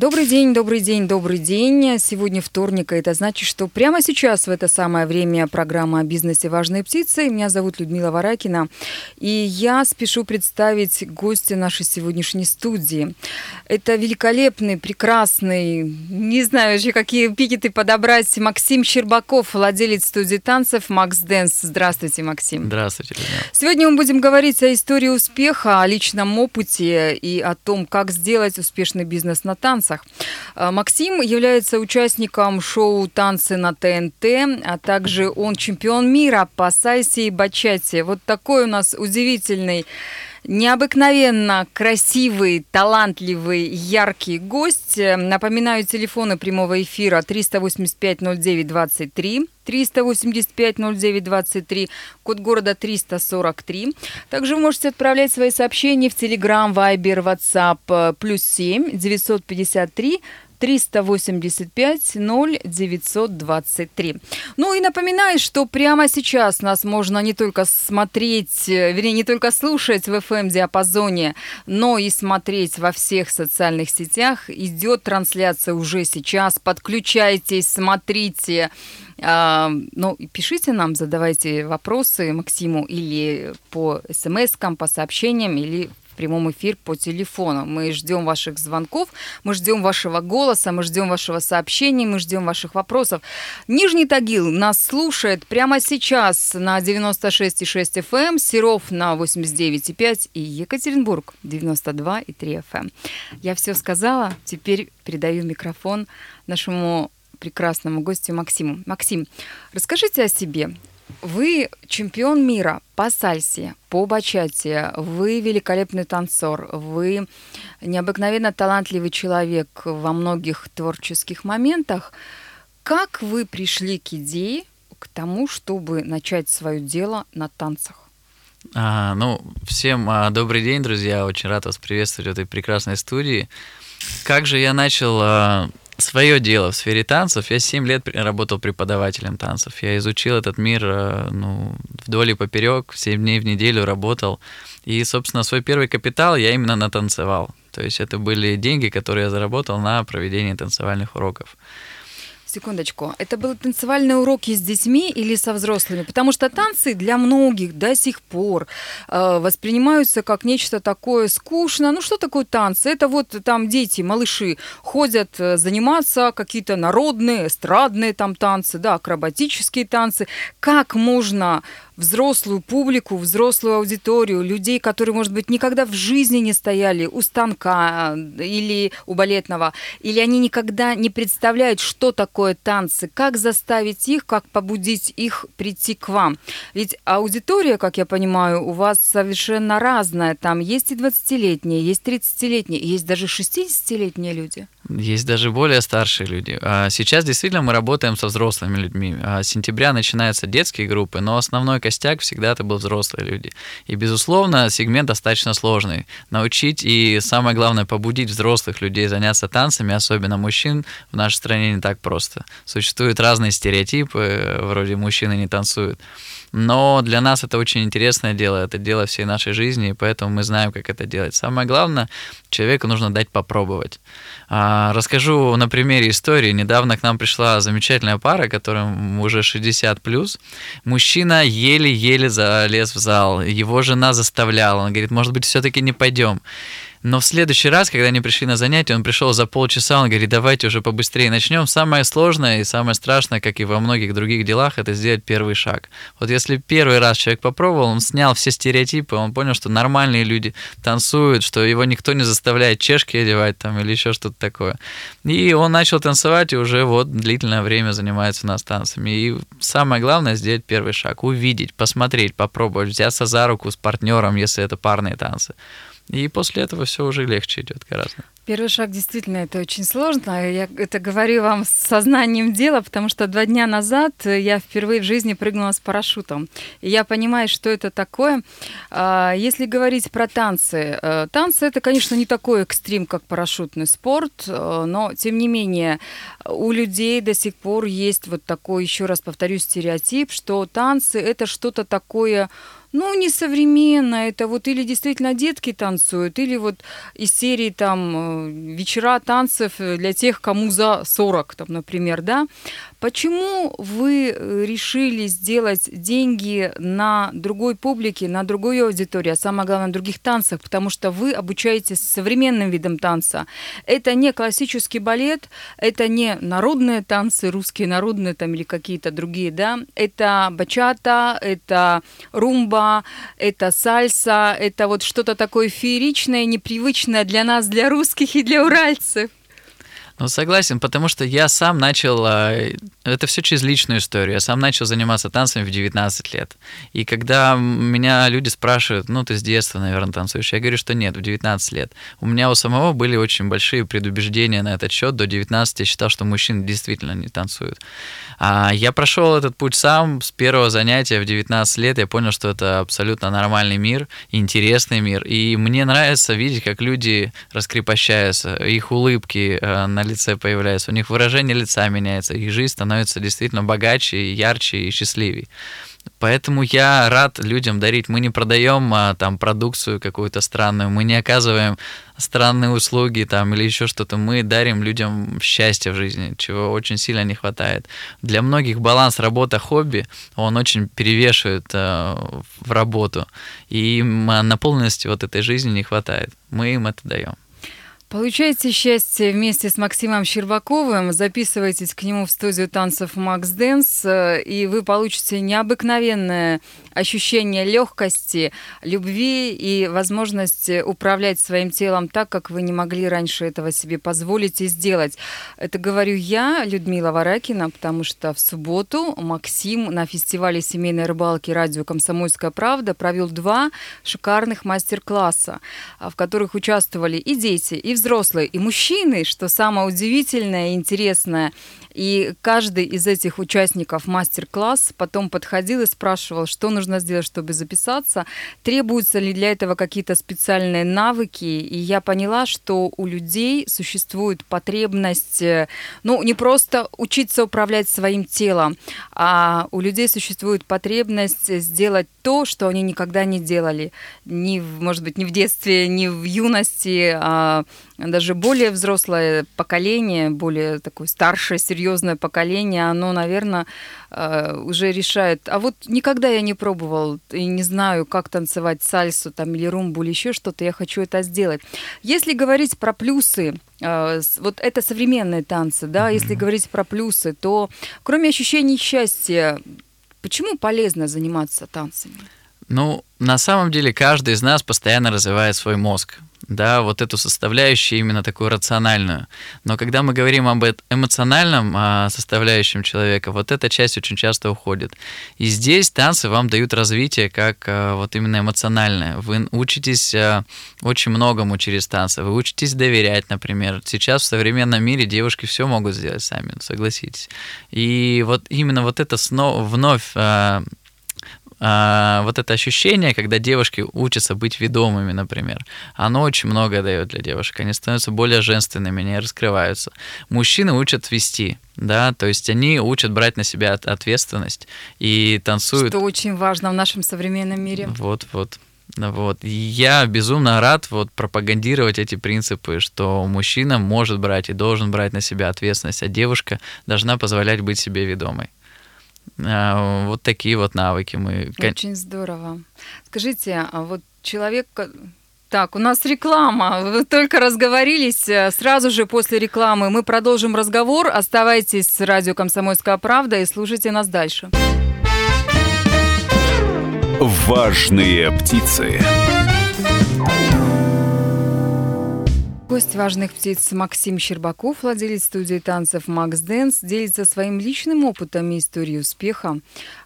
Добрый день, добрый день, добрый день. Сегодня вторник, и это значит, что прямо сейчас в это самое время программа о бизнесе «Важные птицы». Меня зовут Людмила Варакина, и я спешу представить гостя нашей сегодняшней студии. Это великолепный, прекрасный, не знаю вообще, какие эпитеты подобрать, Максим Щербаков, владелец студии танцев «Макс Дэнс». Здравствуйте, Максим. Здравствуйте, Людмила. Сегодня мы будем говорить о истории успеха, о личном опыте и о том, как сделать успешный бизнес на танцах танцах. А, Максим является участником шоу «Танцы на ТНТ», а также он чемпион мира по сальсе и бачате. Вот такой у нас удивительный Необыкновенно красивый, талантливый, яркий гость. Напоминаю, телефоны прямого эфира 385-09-23, 385-09-23, код города 343. Также вы можете отправлять свои сообщения в Telegram, Viber, WhatsApp, плюс 7 953 385 0923. Ну и напоминаю, что прямо сейчас нас можно не только смотреть, э, вернее, не только слушать в FM-диапазоне, но и смотреть во всех социальных сетях. Идет трансляция уже сейчас. Подключайтесь, смотрите. А, ну, пишите нам, задавайте вопросы Максиму или по смс-кам, по сообщениям, или прямом эфир по телефону. Мы ждем ваших звонков, мы ждем вашего голоса, мы ждем вашего сообщения, мы ждем ваших вопросов. Нижний Тагил нас слушает прямо сейчас на 96,6 FM, эм, Серов на 89,5 и Екатеринбург 92,3 FM. Эм. Я все сказала, теперь передаю микрофон нашему прекрасному гостю Максиму. Максим, расскажите о себе. Вы чемпион мира по сальсе, по бачате, вы великолепный танцор, вы необыкновенно талантливый человек во многих творческих моментах. Как вы пришли к идее, к тому, чтобы начать свое дело на танцах? А, ну, всем а, добрый день, друзья. Очень рад вас приветствовать в этой прекрасной студии. Как же я начал а, свое дело в сфере танцев. Я 7 лет работал преподавателем танцев. Я изучил этот мир э, ну, вдоль и поперек, 7 дней в неделю работал. И, собственно, свой первый капитал я именно натанцевал. То есть это были деньги, которые я заработал на проведение танцевальных уроков. Секундочку. Это были танцевальные уроки с детьми или со взрослыми? Потому что танцы для многих до сих пор э, воспринимаются как нечто такое скучное. Ну что такое танцы? Это вот там дети, малыши ходят э, заниматься, какие-то народные, эстрадные там танцы, да, акробатические танцы. Как можно взрослую публику, взрослую аудиторию, людей, которые, может быть, никогда в жизни не стояли у станка э, или у балетного, или они никогда не представляют, что такое танцы, как заставить их, как побудить их прийти к вам. Ведь аудитория, как я понимаю, у вас совершенно разная. Там есть и 20-летние, есть 30-летние, есть даже 60-летние люди. Есть даже более старшие люди. А сейчас действительно мы работаем со взрослыми людьми. А с сентября начинаются детские группы, но основной костяк всегда это был взрослые люди. И, безусловно, сегмент достаточно сложный. Научить и, самое главное, побудить взрослых людей заняться танцами, особенно мужчин, в нашей стране не так просто. Существуют разные стереотипы, вроде мужчины не танцуют. Но для нас это очень интересное дело, это дело всей нашей жизни, и поэтому мы знаем, как это делать. Самое главное, человеку нужно дать попробовать. А, расскажу на примере истории. Недавно к нам пришла замечательная пара, которым уже 60 плюс. Мужчина еле-еле залез в зал. Его жена заставляла. Он говорит, может быть, все-таки не пойдем. Но в следующий раз, когда они пришли на занятие, он пришел за полчаса, он говорит, давайте уже побыстрее начнем. Самое сложное и самое страшное, как и во многих других делах, это сделать первый шаг. Вот если первый раз человек попробовал, он снял все стереотипы, он понял, что нормальные люди танцуют, что его никто не заставляет чешки одевать там или еще что-то такое. И он начал танцевать и уже вот длительное время занимается у нас танцами. И самое главное сделать первый шаг, увидеть, посмотреть, попробовать, взяться за руку с партнером, если это парные танцы. И после этого все уже легче идет гораздо. Первый шаг действительно это очень сложно. Я это говорю вам с сознанием дела, потому что два дня назад я впервые в жизни прыгнула с парашютом. И я понимаю, что это такое. А, если говорить про танцы, э, танцы это, конечно, не такой экстрим, как парашютный спорт, э, но тем не менее у людей до сих пор есть вот такой, еще раз повторюсь, стереотип, что танцы это что-то такое ну, не современно, это вот или действительно детки танцуют, или вот из серии там э, вечера танцев для тех, кому за 40, там, например, да. Почему вы э, решили сделать деньги на другой публике, на другой аудитории, а самое главное, на других танцах? Потому что вы обучаетесь современным видам танца. Это не классический балет, это не народные танцы, русские народные там или какие-то другие, да. Это бачата, это румба, это сальса, это вот что-то такое фееричное, непривычное для нас, для русских и для уральцев. Ну, согласен, потому что я сам начал, а, это все через личную историю, я сам начал заниматься танцами в 19 лет. И когда меня люди спрашивают, ну, ты с детства, наверное, танцуешь, я говорю, что нет, в 19 лет. У меня у самого были очень большие предубеждения на этот счет. До 19 я считал, что мужчины действительно не танцуют. А я прошел этот путь сам с первого занятия в 19 лет, я понял, что это абсолютно нормальный мир, интересный мир. И мне нравится видеть, как люди раскрепощаются, их улыбки э, на лице появляется, у них выражение лица меняется, их жизнь становится действительно богаче, ярче и счастливее. Поэтому я рад людям дарить. Мы не продаем а, там продукцию какую-то странную, мы не оказываем странные услуги там или еще что-то. Мы дарим людям счастье в жизни, чего очень сильно не хватает. Для многих баланс работа-хобби, он очень перевешивает а, в работу. И им наполненности вот этой жизни не хватает. Мы им это даем. Получайте счастье вместе с Максимом Щербаковым, записывайтесь к нему в студию танцев Макс Дэнс, э, и вы получите необыкновенное ощущение легкости, любви и возможность управлять своим телом так, как вы не могли раньше этого себе позволить и сделать. Это говорю я, Людмила Варакина, потому что в субботу Максим на фестивале семейной рыбалки радио «Комсомольская правда» провел два шикарных мастер-класса, в которых участвовали и дети, и взрослые, и мужчины, что самое удивительное и интересное. И каждый из этих участников мастер-класс потом подходил и спрашивал, что нужно сделать, чтобы записаться, требуются ли для этого какие-то специальные навыки. И я поняла, что у людей существует потребность, э, ну, не просто учиться управлять своим телом, а у людей существует потребность сделать то, что они никогда не делали. Ни, может быть, ни в детстве, ни в юности, а даже более взрослое поколение, более такое старшее, серьезное поколение, оно, наверное, э, уже решает. А вот никогда я не пробовал и не знаю, как танцевать сальсу там или румбу или еще что-то, я хочу это сделать. Если говорить про плюсы, э, вот это современные танцы, да, если говорить про плюсы, то кроме ощущений счастья, почему полезно заниматься танцами? Ну, на самом деле каждый из нас постоянно развивает свой мозг да, вот эту составляющую именно такую рациональную. Но когда мы говорим об эмоциональном а, составляющем человека, вот эта часть очень часто уходит. И здесь танцы вам дают развитие как а, вот именно эмоциональное. Вы учитесь а, очень многому через танцы. Вы учитесь доверять, например. Сейчас в современном мире девушки все могут сделать сами, согласитесь. И вот именно вот это снова, вновь а, вот это ощущение, когда девушки учатся быть ведомыми, например, оно очень много дает для девушек. Они становятся более женственными, они раскрываются. Мужчины учат вести, да, то есть они учат брать на себя ответственность и танцуют. Что очень важно в нашем современном мире. Вот, вот. Вот. И я безумно рад вот пропагандировать эти принципы, что мужчина может брать и должен брать на себя ответственность, а девушка должна позволять быть себе ведомой. А, вот такие вот навыки мы. Очень здорово. Скажите, а вот человек, так, у нас реклама. Вы только разговорились. Сразу же после рекламы мы продолжим разговор. Оставайтесь с радио «Комсомольская правда» и слушайте нас дальше. Важные птицы. Гость важных птиц Максим Щербаков, владелец студии танцев Макс Дэнс, делится своим личным опытом и историей успеха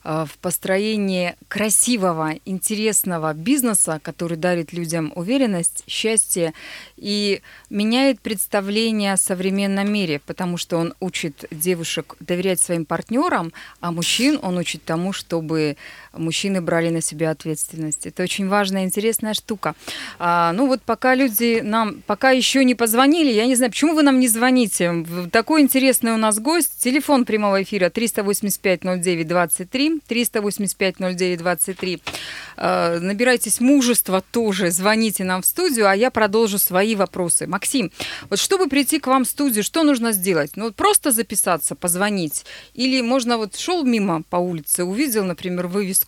а, в построении красивого, интересного бизнеса, который дарит людям уверенность, счастье и меняет представление о современном мире, потому что он учит девушек доверять своим партнерам, а мужчин он учит тому, чтобы мужчины брали на себя ответственность. Это очень важная, интересная штука. А, ну вот пока люди нам, пока еще не позвонили, я не знаю, почему вы нам не звоните. Такой интересный у нас гость. Телефон прямого эфира 385-09-23, 385-09-23. А, набирайтесь мужества тоже, звоните нам в студию, а я продолжу свои вопросы. Максим, вот чтобы прийти к вам в студию, что нужно сделать? Ну, вот просто записаться, позвонить? Или можно вот шел мимо по улице, увидел, например, вывеску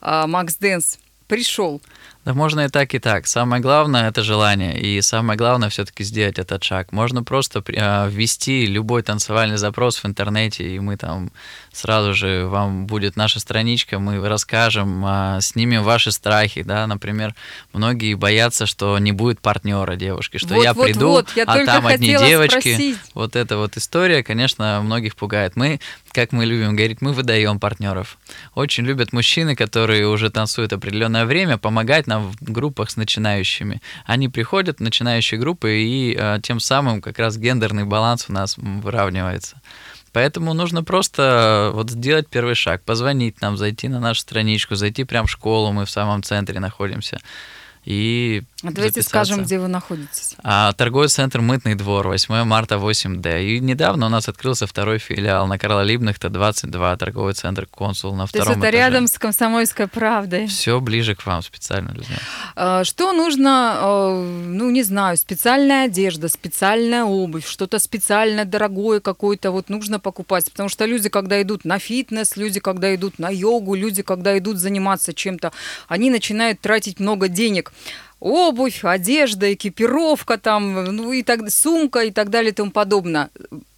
«Макс Дэнс», пришел – да можно и так, и так. Самое главное это желание. И самое главное все-таки сделать этот шаг. Можно просто э, ввести любой танцевальный запрос в интернете, и мы там сразу же вам будет наша страничка, мы расскажем, э, снимем ваши страхи. Да? Например, многие боятся, что не будет партнера девушки, что вот, я вот, приду, вот, я а там одни девочки. Спросить. Вот эта вот история, конечно, многих пугает. Мы, как мы любим говорить, мы выдаем партнеров. Очень любят мужчины, которые уже танцуют определенное время, помогать нам в группах с начинающими. Они приходят начинающие группы, и э, тем самым как раз гендерный баланс у нас выравнивается. Поэтому нужно просто вот сделать первый шаг, позвонить нам, зайти на нашу страничку, зайти прямо в школу, мы в самом центре находимся и а давайте скажем, где вы находитесь. А, торговый центр «Мытный двор», 8 марта, 8Д. И недавно у нас открылся второй филиал на Карла Либнахта, 22, торговый центр «Консул» на втором То есть это этаже. рядом с «Комсомольской правдой». Все ближе к вам специально, Людмила. Что нужно, а, ну, не знаю, специальная одежда, специальная обувь, что-то специальное, дорогое какое-то вот нужно покупать, потому что люди, когда идут на фитнес, люди, когда идут на йогу, люди, когда идут заниматься чем-то, они начинают тратить много денег обувь, одежда, экипировка там, ну и так сумка и так далее и тому подобное.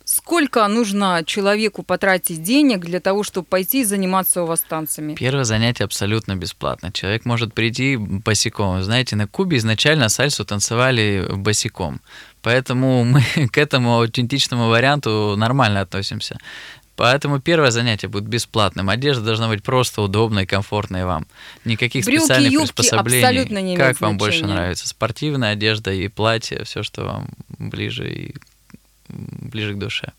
Сколько нужно человеку потратить денег для того, чтобы пойти и заниматься у вас танцами? Первое занятие абсолютно бесплатно. Человек может прийти босиком. Знаете, на Кубе изначально сальсу танцевали босиком. Поэтому мы к этому аутентичному варианту нормально относимся. Поэтому первое занятие будет бесплатным. Одежда должна быть просто удобной, комфортной вам. Никаких Брюки, специальных юбки приспособлений. абсолютно не как значения. вам больше нравится? Спортивная одежда и платье, все, что вам ближе и ближе к душе.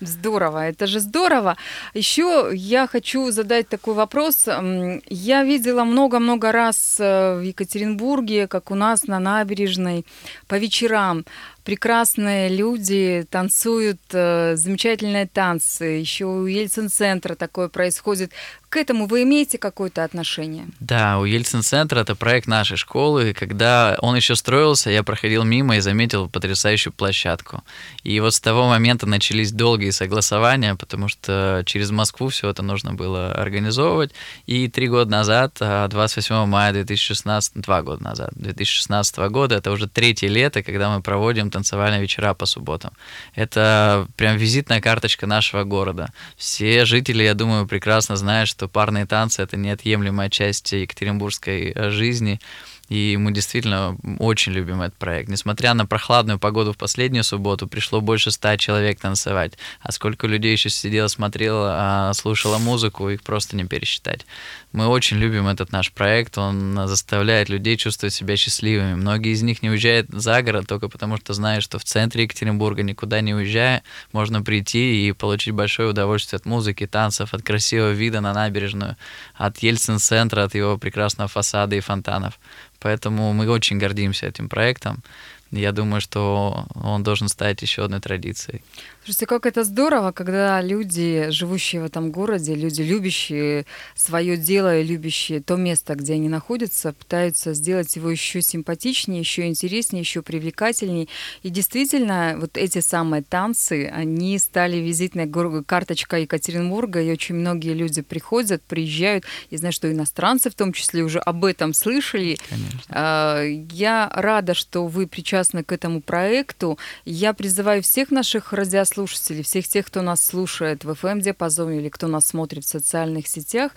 Здорово, это же здорово. Еще я хочу задать такой вопрос. Я видела много-много раз э, в Екатеринбурге, как у нас на набережной, по вечерам прекрасные люди танцуют э, замечательные танцы. Еще у Ельцин-центра такое происходит. К этому вы имеете какое-то отношение? Да, у Ельцин-центра это проект нашей школы. Когда он еще строился, я проходил мимо и заметил потрясающую площадку. И вот с того момента начались долгие согласования, потому что через Москву все это нужно было организовывать. И три года назад, 28 а, мая 2016, два года назад, 2016 года, это уже третье лето, когда мы проводим танцевальные вечера по субботам. Это прям визитная карточка нашего города. Все жители, я думаю, прекрасно знают, что парные танцы — это неотъемлемая часть екатеринбургской э, жизни. И мы действительно очень любим этот проект. Несмотря на прохладную погоду в последнюю субботу, пришло больше ста человек танцевать. А сколько людей еще сидело, смотрело, а, слушало музыку, их просто не пересчитать. Мы очень любим этот наш проект, он заставляет людей чувствовать себя счастливыми. Многие из них не уезжают за город только потому, что знают, что в центре Екатеринбурга, никуда не уезжая, можно прийти и получить большое удовольствие от музыки, танцев, от красивого вида на набережную, от Ельцин-центра, от его прекрасного фасада и фонтанов. Поэтому мы очень гордимся этим проектом. Я думаю, что он должен стать еще одной традицией. Слушайте, как это здорово, когда люди, живущие в этом городе, люди, любящие свое дело и любящие то место, где они находятся, пытаются сделать его еще симпатичнее, еще интереснее, еще привлекательнее. И действительно, вот эти самые танцы, они стали визитной карточкой Екатеринбурга, и очень многие люди приходят, приезжают. Я знаю, что иностранцы в том числе уже об этом слышали. Конечно. А, я рада, что вы причастны к этому проекту. Я призываю всех наших радиослушателей слушателей, всех тех, кто нас слушает в FM-диапазоне или кто нас смотрит в социальных сетях,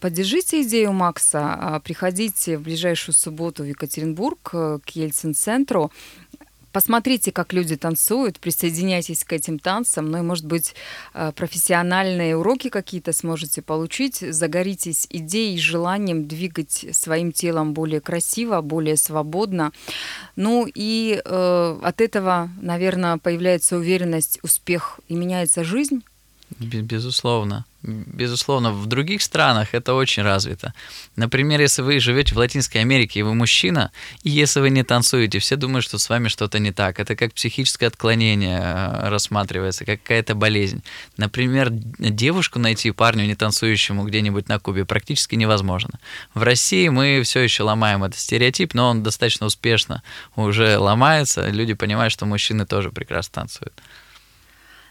поддержите идею Макса, а, приходите в ближайшую субботу в Екатеринбург э, к Ельцин-центру, посмотрите, как люди танцуют, присоединяйтесь к этим танцам, ну и, может быть, э, профессиональные уроки какие-то сможете получить, загоритесь идеей, желанием двигать своим телом более красиво, более свободно. Ну и э, от этого, наверное, появляется уверенность, успех и меняется жизнь. Безусловно. Безусловно, в других странах это очень развито. Например, если вы живете в Латинской Америке, и вы мужчина, и если вы не танцуете, все думают, что с вами что-то не так. Это как психическое отклонение э, рассматривается, как какая-то болезнь. Например, девушку найти парню не танцующему где-нибудь на Кубе практически невозможно. В России мы все еще ломаем этот стереотип, но он достаточно успешно уже ломается. Люди понимают, что мужчины тоже прекрасно танцуют.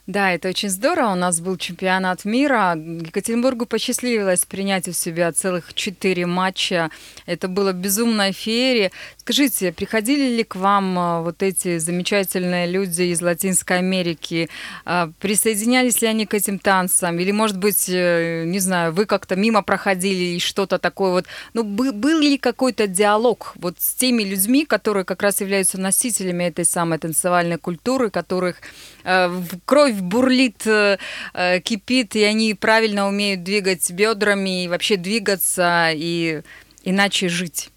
Да, это очень здорово. У нас был чемпионат мира. Екатеринбургу посчастливилось принять у себя целых четыре матча. Это было безумной феерии. Скажите, приходили ли к вам а, вот эти замечательные люди из Латинской Америки? А, присоединялись ли они к этим танцам? Или, может быть, э, не знаю, вы как-то мимо проходили и что-то такое вот? Ну, был ли какой-то диалог вот с теми людьми, которые как раз являются носителями этой самой танцевальной культуры, которых э, кровь бурлит, э, кипит, и они правильно умеют двигать бедрами и вообще двигаться и иначе жить.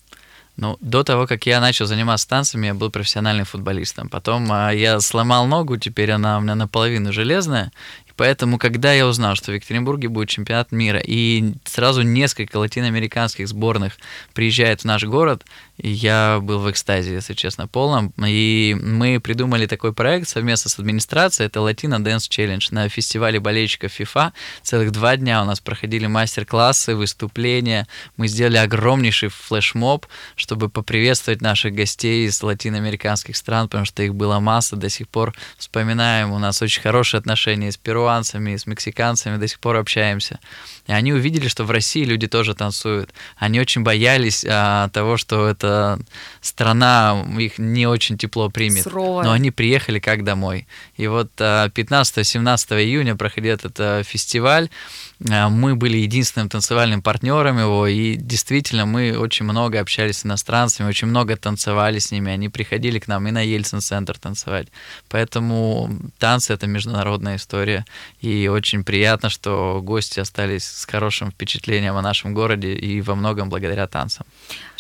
Ну, до того, как я начал заниматься танцами, я был профессиональным футболистом. Потом а, я сломал ногу, теперь она у меня наполовину железная, Поэтому, когда я узнал, что в Екатеринбурге будет чемпионат мира, и сразу несколько латиноамериканских сборных приезжает в наш город, я был в экстазе, если честно, полном. И мы придумали такой проект совместно с администрацией, это Latino Dance Challenge на фестивале болельщиков FIFA. Целых два дня у нас проходили мастер-классы, выступления. Мы сделали огромнейший флешмоб, чтобы поприветствовать наших гостей из латиноамериканских стран, потому что их была масса, до сих пор вспоминаем. У нас очень хорошие отношения с Перу, перуанцами, с мексиканцами до сих пор общаемся. И они увидели, что в России люди тоже танцуют. Они очень боялись а, того, что эта страна их не очень тепло примет. Суровая. Но они приехали как домой. И вот а, 15-17 июня проходил этот а, фестиваль. А, мы были единственным танцевальным партнером его, и действительно мы очень много общались с иностранцами, очень много танцевали с ними. Они приходили к нам и на Ельцин-центр танцевать. Поэтому танцы — это международная история. И очень приятно, что гости остались с хорошим впечатлением о нашем городе и во многом благодаря танцам.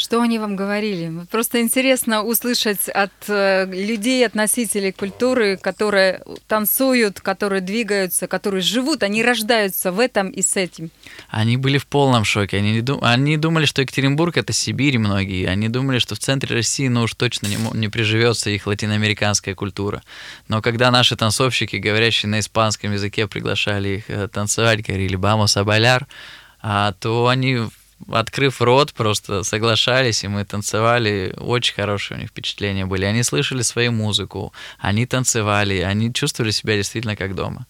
Что они вам говорили? Просто интересно услышать от э, людей, от носителей культуры, которые танцуют, которые двигаются, которые живут, они рождаются в этом и с этим. Они были в полном шоке. Они, не дум... они думали, что Екатеринбург это Сибирь многие. Они думали, что в центре России ну уж точно не, не приживется их латиноамериканская культура. Но когда наши танцовщики, говорящие на испанском языке, приглашали их э, танцевать, говорили «Бамос абаля», популяр, а, то они открыв рот, просто соглашались, и мы танцевали. Очень хорошие у них впечатления были. Они слышали свою музыку, они танцевали, они чувствовали себя действительно как дома.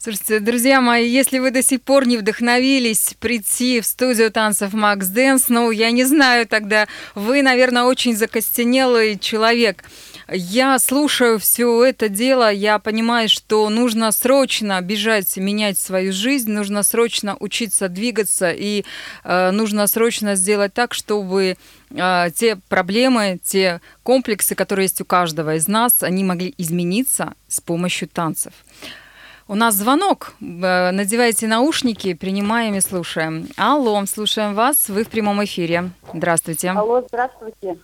Слушайте, друзья мои, если вы до сих пор не вдохновились прийти в студию танцев Макс Дэнс, ну, я не знаю, тогда вы, наверное, очень закостенелый человек. Я слушаю все это дело, я понимаю, что нужно срочно бежать, менять свою жизнь, нужно срочно учиться двигаться, и э, нужно срочно сделать так, чтобы э, те проблемы, те комплексы, которые есть у каждого из нас, они могли измениться с помощью танцев. У нас звонок. Э, надевайте наушники, принимаем и слушаем. Алло, слушаем вас. Вы в прямом эфире. Здравствуйте. Алло, здравствуйте.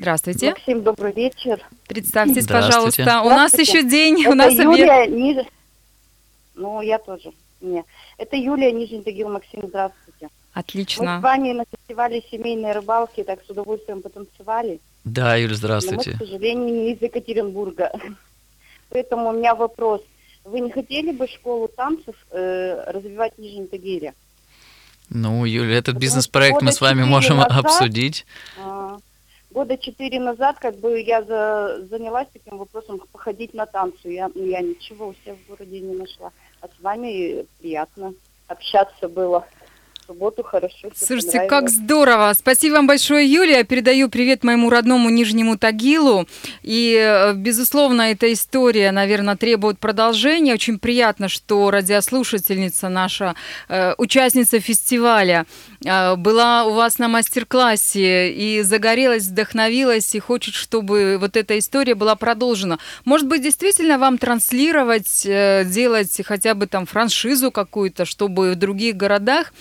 Здравствуйте. Максим, добрый вечер. Представьтесь, пожалуйста. У нас еще день, Это у нас Юлия Ниж... Ну, я тоже. Не. Это Юлия Нижний Тагил. Максим, здравствуйте. Отлично. Мы с вами на фестивале семейной рыбалки, так с удовольствием потанцевали. Да, Юля, здравствуйте. Но мы, к сожалению, не из Екатеринбурга. Поэтому у меня вопрос. Вы не хотели бы школу танцев э, развивать в Нижнем Тагиле? Ну, Юля, этот бизнес-проект мы с вами можем назад, обсудить. А, года четыре назад как бы я за, занялась таким вопросом походить на танцы. Я, ну, я ничего у себя в городе не нашла. А с вами приятно общаться было субботу хорошо. Слушайте, как здорово. Спасибо вам большое, Юлия. Передаю привет моему родному Нижнему Тагилу. И, э, безусловно, эта история, наверное, требует продолжения. Очень приятно, что радиослушательница наша, э, участница фестиваля, а, была у вас на мастер-классе и загорелась, вдохновилась и хочет, чтобы вот эта история была продолжена. Может быть, действительно вам транслировать, э, делать хотя бы там франшизу какую-то, чтобы в других городах,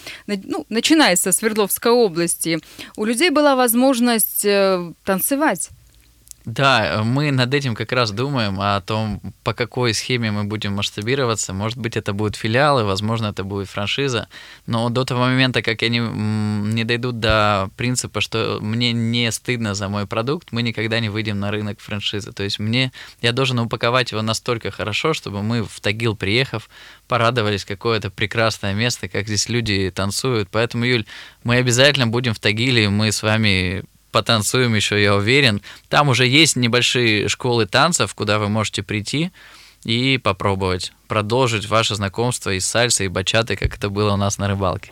ну, начиная со Свердловской области, у людей была возможность э, танцевать? Да, мы над этим как раз думаем о том, по какой схеме мы будем масштабироваться. Может быть, это будут филиалы, возможно, это будет франшиза. Но до того момента, как они не дойдут до принципа, что мне не стыдно за мой продукт, мы никогда не выйдем на рынок франшизы. То есть мне, я должен упаковать его настолько хорошо, чтобы мы в Тагил приехав, порадовались какое-то прекрасное место, как здесь люди танцуют. Поэтому, Юль, мы обязательно будем в Тагиле, мы с вами потанцуем еще, я уверен. Там уже есть небольшие школы танцев, куда вы можете прийти и попробовать продолжить ваше знакомство и с сальсой, и бачатой, как это было у нас на рыбалке.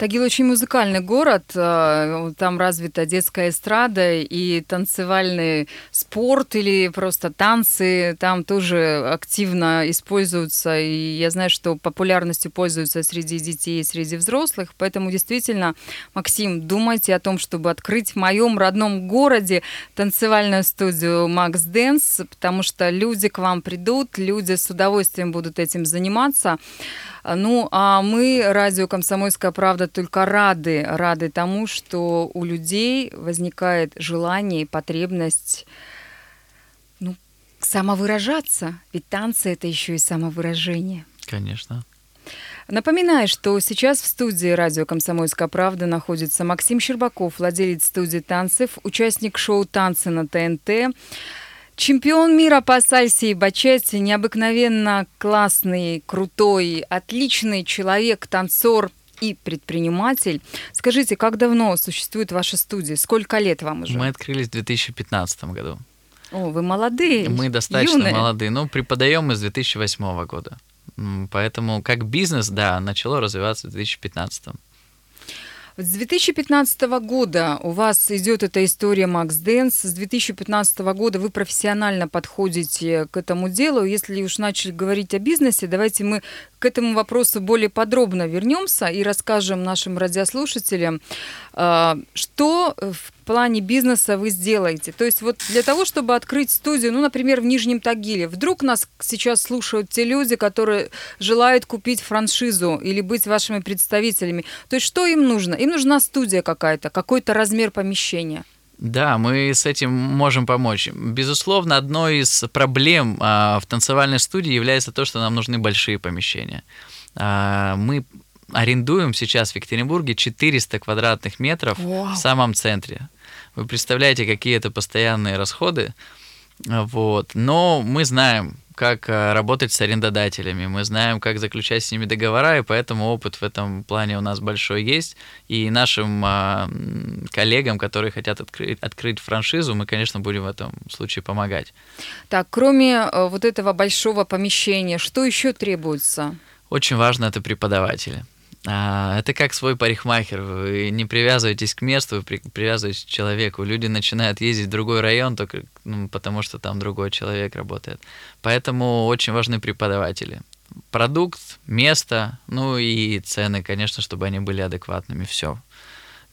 Тагил очень музыкальный город, э, там развита детская эстрада и танцевальный спорт или просто танцы там тоже активно используются, и я знаю, что популярностью пользуются среди детей и среди взрослых, поэтому действительно, Максим, думайте о том, чтобы открыть в моем родном городе танцевальную студию Макс Дэнс, потому что люди к вам придут, люди с удовольствием будут этим заниматься. Ну, а мы, радио «Комсомольская правда», только рады, рады тому, что у людей возникает желание и потребность ну, самовыражаться. Ведь танцы – это еще и самовыражение. Конечно. Напоминаю, что сейчас в студии радио «Комсомольская правда» находится Максим Щербаков, владелец студии танцев, участник шоу «Танцы на ТНТ», Чемпион мира по сальсе и бачете, необыкновенно классный, крутой, отличный человек, танцор и предприниматель. Скажите, как давно существует ваша студия? Сколько лет вам уже? Мы открылись в 2015 году. О, вы молодые. Мы достаточно юные. молодые. Ну, преподаем мы с 2008 года. Поэтому как бизнес, да, начало развиваться в 2015. С 2015 года у вас идет эта история Макс Дэнс. С 2015 года вы профессионально подходите к этому делу. Если уж начали говорить о бизнесе, давайте мы к этому вопросу более подробно вернемся и расскажем нашим радиослушателям, а, что в плане бизнеса вы сделаете. То есть вот для того, чтобы открыть студию, ну, например, в Нижнем Тагиле, вдруг нас сейчас слушают те люди, которые желают купить франшизу или быть вашими представителями. То есть что им нужно? Им нужна студия какая-то, какой-то размер помещения. Да, мы с этим можем помочь. Безусловно, одной из проблем а, в танцевальной студии является то, что нам нужны большие помещения. А, мы арендуем сейчас в Екатеринбурге 400 квадратных метров Вау. в самом центре. Вы представляете, какие это постоянные расходы. Вот. Но мы знаем, как э, работать с арендодателями, мы знаем, как заключать с ними договора, и поэтому опыт в этом плане у нас большой есть. И нашим а, коллегам, которые хотят открыть, открыть франшизу, мы, конечно, будем в этом случае помогать. Так, кроме э, вот этого большого помещения, что еще требуется? Очень важно это преподаватели. А, это как свой парикмахер. Вы не привязываетесь к месту, вы привязываетесь к человеку. Люди начинают ездить в другой район только ну, потому, что там другой человек работает. Поэтому очень важны преподаватели. Продукт, место, ну и цены, конечно, чтобы они были адекватными. Все.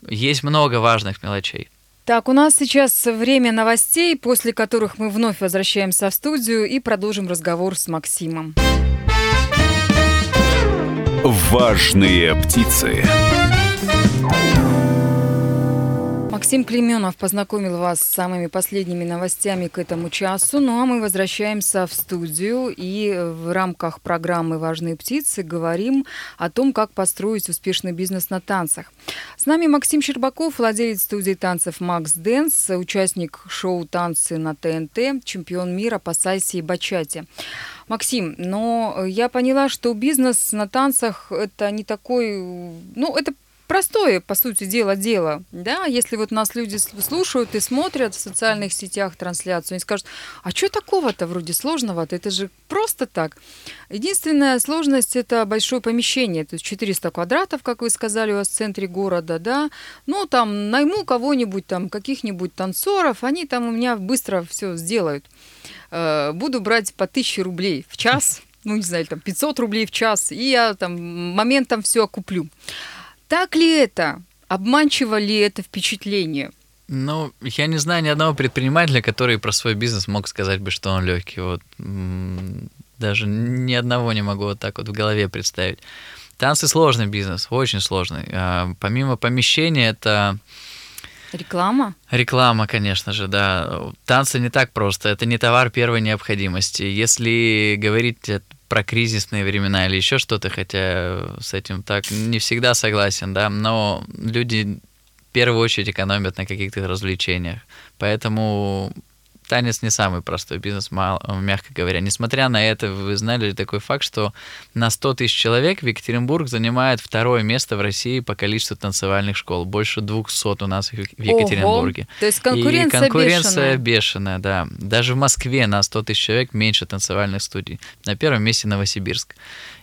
Есть много важных мелочей. Так, у нас сейчас время новостей, после которых мы вновь возвращаемся в студию и продолжим разговор с Максимом. Важные птицы. Максим Клеменов познакомил вас с самыми последними новостями к этому часу. Ну а мы возвращаемся в студию и в рамках программы «Важные птицы» говорим о том, как построить успешный бизнес на танцах. С нами Максим Щербаков, владелец студии танцев «Макс Дэнс», участник шоу «Танцы на ТНТ», чемпион мира по сальсе и бачате. Максим, но я поняла, что бизнес на танцах это не такой, ну, это простое, по сути дела, дело. Да? Если вот нас люди слушают и смотрят в социальных сетях трансляцию, они скажут, а что такого-то вроде сложного-то? Это же просто так. Единственная сложность – это большое помещение. То есть 400 квадратов, как вы сказали, у вас в центре города, да. Ну, там найму кого-нибудь, там каких-нибудь танцоров, они там у меня быстро все сделают. Э, буду брать по 1000 рублей в час, ну, не знаю, там 500 рублей в час, и я там моментом все окуплю. Так ли это? Обманчиво ли это впечатление? Ну, я не знаю ни одного предпринимателя, который про свой бизнес мог сказать бы, что он легкий. Вот даже ни одного не могу вот так вот в голове представить. Танцы сложный бизнес, очень сложный. А, помимо помещения, это Реклама? Реклама, конечно же, да. Танцы не так просто. Это не товар первой необходимости. Если говорить про кризисные времена или еще что-то, хотя с этим так не всегда согласен, да, но люди в первую очередь экономят на каких-то развлечениях. Поэтому танец не самый простой бизнес, мягко говоря. Несмотря на это, вы знали такой факт, что на 100 тысяч человек Екатеринбург занимает второе место в России по количеству танцевальных школ. Больше 200 у нас в Екатеринбурге. Ого. То есть конкуренция, И конкуренция бешеная. бешеная, да. Даже в Москве на 100 тысяч человек меньше танцевальных студий. На первом месте Новосибирск.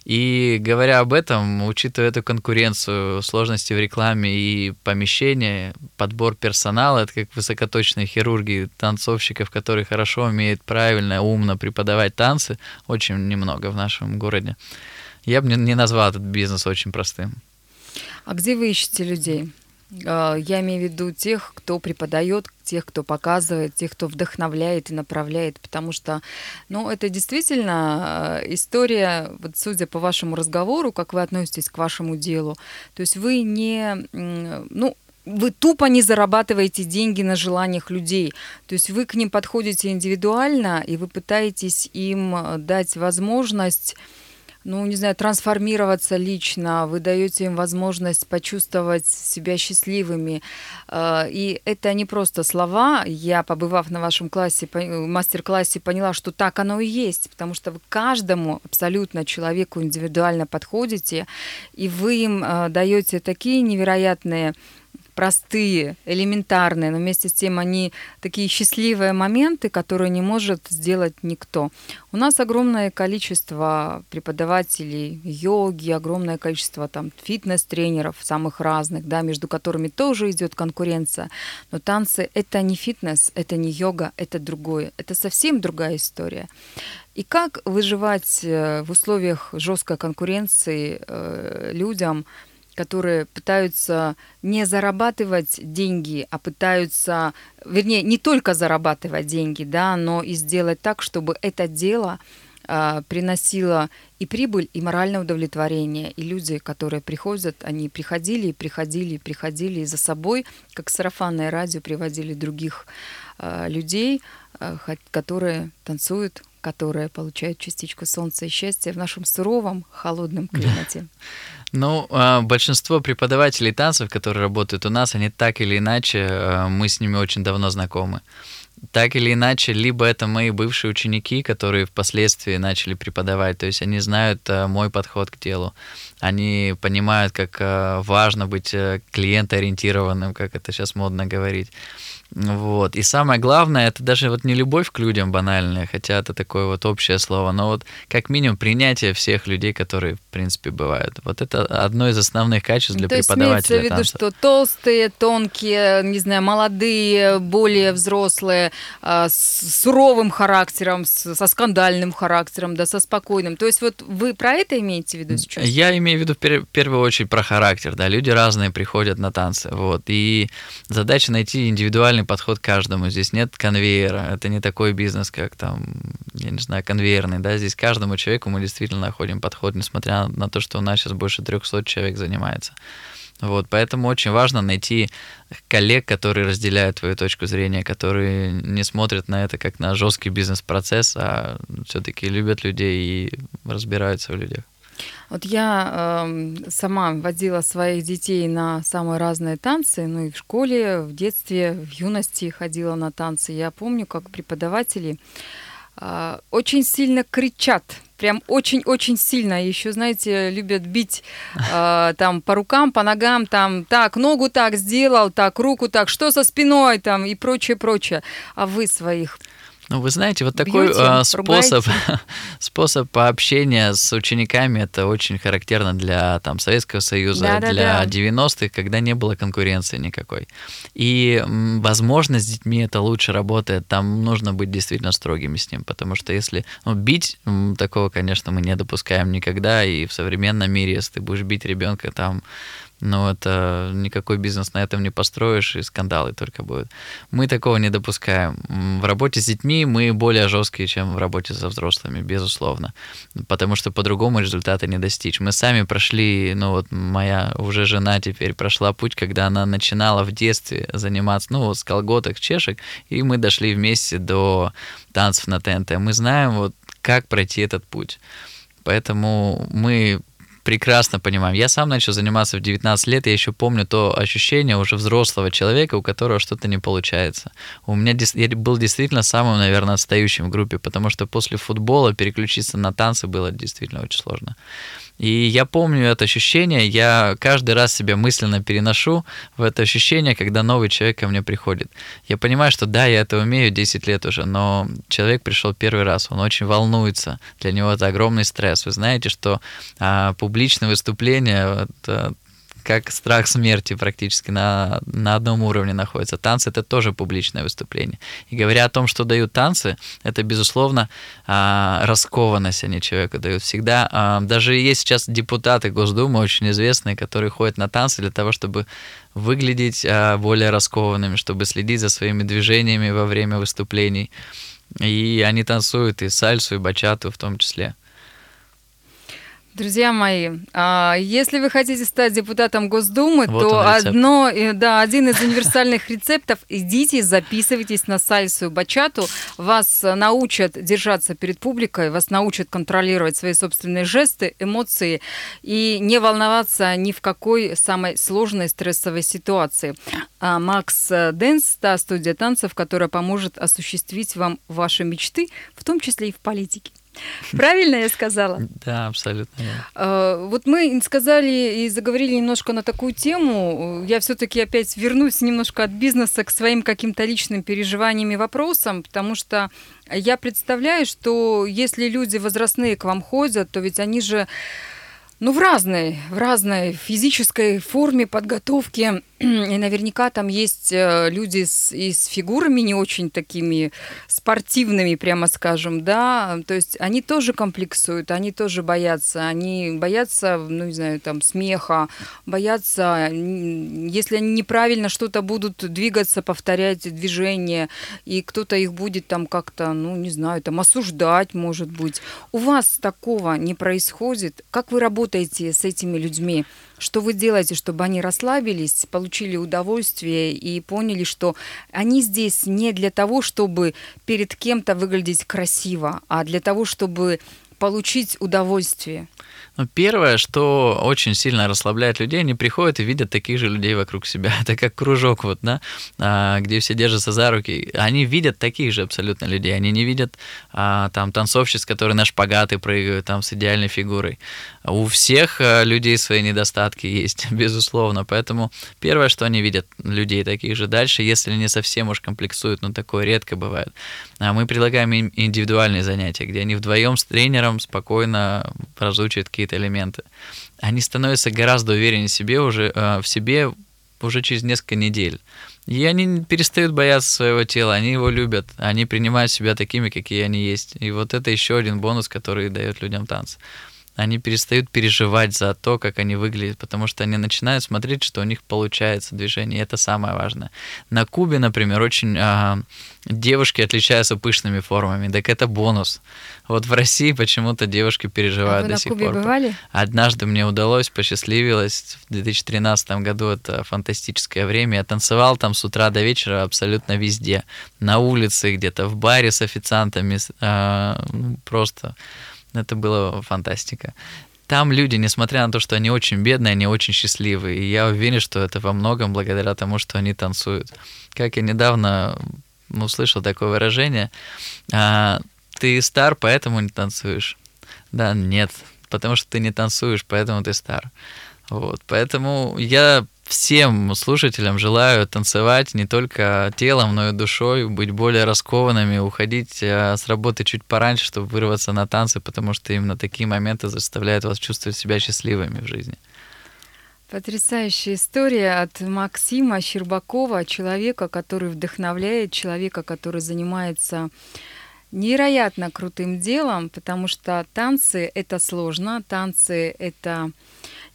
И говоря об этом, учитывая эту конкуренцию, сложности в рекламе и помещении, подбор персонала, это как высокоточные хирурги, танцовщиков, которые хорошо умеют правильно, умно преподавать танцы, очень немного в нашем городе. Я бы не назвал этот бизнес очень простым. А где вы ищете людей? А, я имею в виду тех, кто преподает, тех, кто показывает, тех, кто вдохновляет и направляет, потому что, ну, это действительно э, история, вот судя по вашему разговору, как вы относитесь к вашему делу, то есть вы не, ну, вы тупо не зарабатываете деньги на желаниях людей. То есть вы к ним подходите индивидуально, и вы пытаетесь им э, дать возможность ну, не знаю, трансформироваться лично, вы даете им возможность почувствовать себя счастливыми. Э, и это не просто слова. Я, побывав на вашем классе, мастер-классе, поняла, что так оно и есть, потому что вы каждому абсолютно человеку индивидуально подходите, и вы им э, даете такие невероятные простые, элементарные, но вместе с тем они такие счастливые моменты, которые не может сделать никто. У нас огромное количество преподавателей йоги, огромное количество там фитнес-тренеров самых разных, да, между которыми тоже идет конкуренция. Но танцы — это не фитнес, это не йога, это другое. Это совсем другая история. И как выживать э, в условиях жесткой конкуренции э, людям, которые пытаются не зарабатывать деньги, а пытаются, вернее, не только зарабатывать деньги, да, но и сделать так, чтобы это дело э, приносило и прибыль, и моральное удовлетворение. И люди, которые приходят, они приходили, и приходили, и приходили, и за собой, как сарафанное радио, приводили других э, людей, э, которые танцуют, которые получают частичку солнца и счастья в нашем суровом, холодном климате. Ну, а, большинство преподавателей танцев, которые работают у нас, они так или иначе, а, мы с ними очень давно знакомы. Так или иначе, либо это мои бывшие ученики, которые впоследствии начали преподавать, то есть они знают а, мой подход к делу, они понимают, как важно быть э, клиентоориентированным, как это сейчас модно говорить. Вот. И самое главное, это даже вот не любовь к людям банальная, хотя это такое вот общее слово, но вот как минимум принятие всех людей, которые, в принципе, бывают. Вот это одно из основных качеств для То есть преподавателя имеется в виду, что толстые, тонкие, не знаю, молодые, более взрослые, а, с суровым характером, со скандальным характером, да, со спокойным. То есть вот вы про это имеете в виду сейчас? Я имею в виду в первую очередь про характер, да, люди разные приходят на танцы, вот, и задача найти индивидуальный подход к каждому. Здесь нет конвейера. Это не такой бизнес, как там, я не знаю, конвейерный. Да? Здесь каждому человеку мы действительно находим подход, несмотря на то, что у нас сейчас больше 300 человек занимается. Вот, поэтому очень важно найти коллег, которые разделяют твою точку зрения, которые не смотрят на это как на жесткий бизнес-процесс, а все-таки любят людей и разбираются в людях. Вот я э, сама водила своих детей на самые разные танцы, ну и в школе, в детстве, в юности ходила на танцы. Я помню, как преподаватели э, очень сильно кричат, прям очень-очень сильно. Еще, знаете, любят бить э, там по рукам, по ногам, там так, ногу так сделал, так, руку так, что со спиной там и прочее, прочее. А вы своих ну, вы знаете, вот такой Бьете, э, способ, способ общения с учениками, это очень характерно для там, Советского Союза, да, для да, 90-х, когда не было конкуренции никакой. И, возможно, с детьми это лучше работает, там нужно быть действительно строгими с ним, потому что если ну, бить, такого, конечно, мы не допускаем никогда, и в современном мире, если ты будешь бить ребенка, там но это никакой бизнес на этом не построишь, и скандалы только будут. Мы такого не допускаем. В работе с детьми мы более жесткие, чем в работе со взрослыми, безусловно, потому что по-другому результата не достичь. Мы сами прошли, ну вот моя уже жена теперь прошла путь, когда она начинала в детстве заниматься, ну с колготок, чешек, и мы дошли вместе до танцев на ТНТ. Мы знаем вот как пройти этот путь. Поэтому мы прекрасно понимаем. Я сам начал заниматься в 19 лет, я еще помню то ощущение уже взрослого человека, у которого что-то не получается. У меня я был действительно самым, наверное, отстающим в группе, потому что после футбола переключиться на танцы было действительно очень сложно. И я помню это ощущение, я каждый раз себя мысленно переношу в это ощущение, когда новый человек ко мне приходит. Я понимаю, что да, я это умею 10 лет уже, но человек пришел первый раз, он очень волнуется, для него это огромный стресс. Вы знаете, что а, публичное выступление, это как страх смерти практически на, на одном уровне находится. Танцы это тоже публичное выступление. И говоря о том, что дают танцы, это, безусловно, а, раскованность они человеку дают. Всегда, а, даже есть сейчас депутаты Госдумы очень известные, которые ходят на танцы для того, чтобы выглядеть а, более раскованными, чтобы следить за своими движениями во время выступлений. И они танцуют и сальсу, и бачату в том числе. Друзья мои, а, если вы хотите стать депутатом Госдумы, вот то одно, да, один из универсальных рецептов – идите, записывайтесь на сальсу бачату. Вас научат держаться перед публикой, вас научат контролировать свои собственные жесты, эмоции и не волноваться ни в какой самой сложной стрессовой ситуации. А Макс Дэнс – та студия танцев, которая поможет осуществить вам ваши мечты, в том числе и в политике. Правильно я сказала? Да, абсолютно. А, вот мы сказали и заговорили немножко на такую тему. Я все-таки опять вернусь немножко от бизнеса к своим каким-то личным переживаниям и вопросам, потому что я представляю, что если люди возрастные к вам ходят, то ведь они же ну, в разной, в разной физической форме подготовки и наверняка там есть э, люди с, и с фигурами не очень такими спортивными, прямо скажем, да, то есть они тоже комплексуют, они тоже боятся, они боятся, ну, не знаю, там, смеха, боятся, если они неправильно что-то будут двигаться, повторять движение, и кто-то их будет там как-то, ну, не знаю, там, осуждать, может быть. У вас такого не происходит? Как вы работаете с этими людьми? Что вы делаете, чтобы они расслабились, получили удовольствие и поняли, что они здесь не для того, чтобы перед кем-то выглядеть красиво, а для того, чтобы получить удовольствие? Ну, первое, что очень сильно расслабляет людей, они приходят и видят таких же людей вокруг себя. Это как кружок, вот, да, а, где все держатся за руки. Они видят таких же абсолютно людей. Они не видят а, там танцовщиц, которые на шпагаты прыгают там с идеальной фигурой. У всех а, людей свои недостатки есть, безусловно. Поэтому первое, что они видят людей таких же. Дальше, если не совсем уж комплексуют, но такое редко бывает, мы предлагаем им индивидуальные занятия, где они вдвоем с тренером спокойно разучат какие какие-то элементы, они становятся гораздо увереннее в себе уже, э, в себе уже через несколько недель. И они перестают бояться своего тела, они его любят, они принимают себя такими, какие они есть. И вот это еще один бонус, который дает людям танцы они перестают переживать за то, как они выглядят, потому что они начинают смотреть, что у них получается движение, и это самое важное. На Кубе, например, очень а, девушки отличаются пышными формами, так это бонус. Вот в России почему-то девушки переживают а вы до на сих Кубе пор. бывали? Однажды мне удалось, посчастливилось, в 2013 году это фантастическое время, я танцевал там с утра до вечера абсолютно везде, на улице, где-то в баре с официантами, ну, просто это было фантастика. Там люди, несмотря на то, что они очень бедные, они очень счастливые. И я уверен, что это во многом благодаря тому, что они танцуют. Как я недавно услышал такое выражение, а, ты стар, поэтому не танцуешь. Да, нет, потому что ты не танцуешь, поэтому ты стар. Вот, поэтому я всем слушателям желаю танцевать не только телом, но и душой, быть более раскованными, уходить э, с работы чуть пораньше, чтобы вырваться на танцы, потому что именно такие моменты заставляют вас чувствовать себя счастливыми в жизни. Потрясающая история от Максима Щербакова, человека, который вдохновляет, человека, который занимается невероятно крутым делом, потому что танцы – это сложно, танцы – это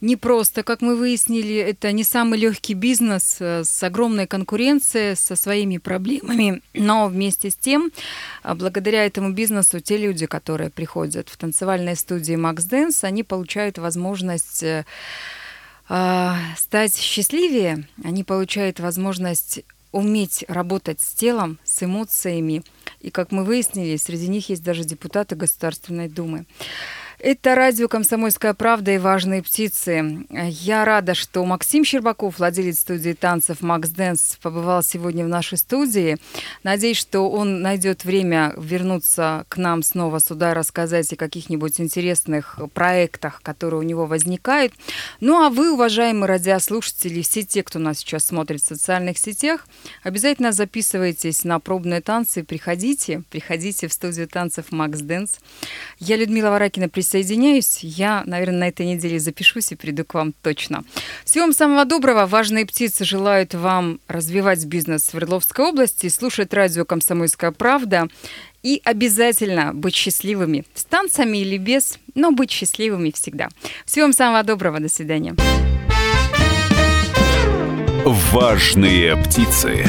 не просто, как мы выяснили, это не самый легкий бизнес э, с огромной конкуренцией, со своими проблемами. Но вместе с тем, а, благодаря этому бизнесу, те люди, которые приходят в танцевальные студии Max Dance, они получают возможность э, а, стать счастливее, они получают возможность уметь работать с телом, с эмоциями. И, как мы выяснили, среди них есть даже депутаты Государственной Думы. Это радио «Комсомольская правда» и «Важные птицы». Я рада, что Максим Щербаков, владелец студии танцев «Макс Дэнс», побывал сегодня в нашей студии. Надеюсь, что он найдет время вернуться к нам снова сюда, рассказать о каких-нибудь интересных проектах, которые у него возникают. Ну а вы, уважаемые радиослушатели, все те, кто нас сейчас смотрит в социальных сетях, обязательно записывайтесь на пробные танцы, приходите, приходите в студию танцев «Макс Дэнс». Я Людмила Варакина, присоединяюсь. Я, наверное, на этой неделе запишусь и приду к вам точно. Всего вам самого доброго. Важные птицы желают вам развивать бизнес в Свердловской области, слушать радио «Комсомольская правда» и обязательно быть счастливыми. С танцами или без, но быть счастливыми всегда. Всего вам самого доброго. До свидания. Важные птицы.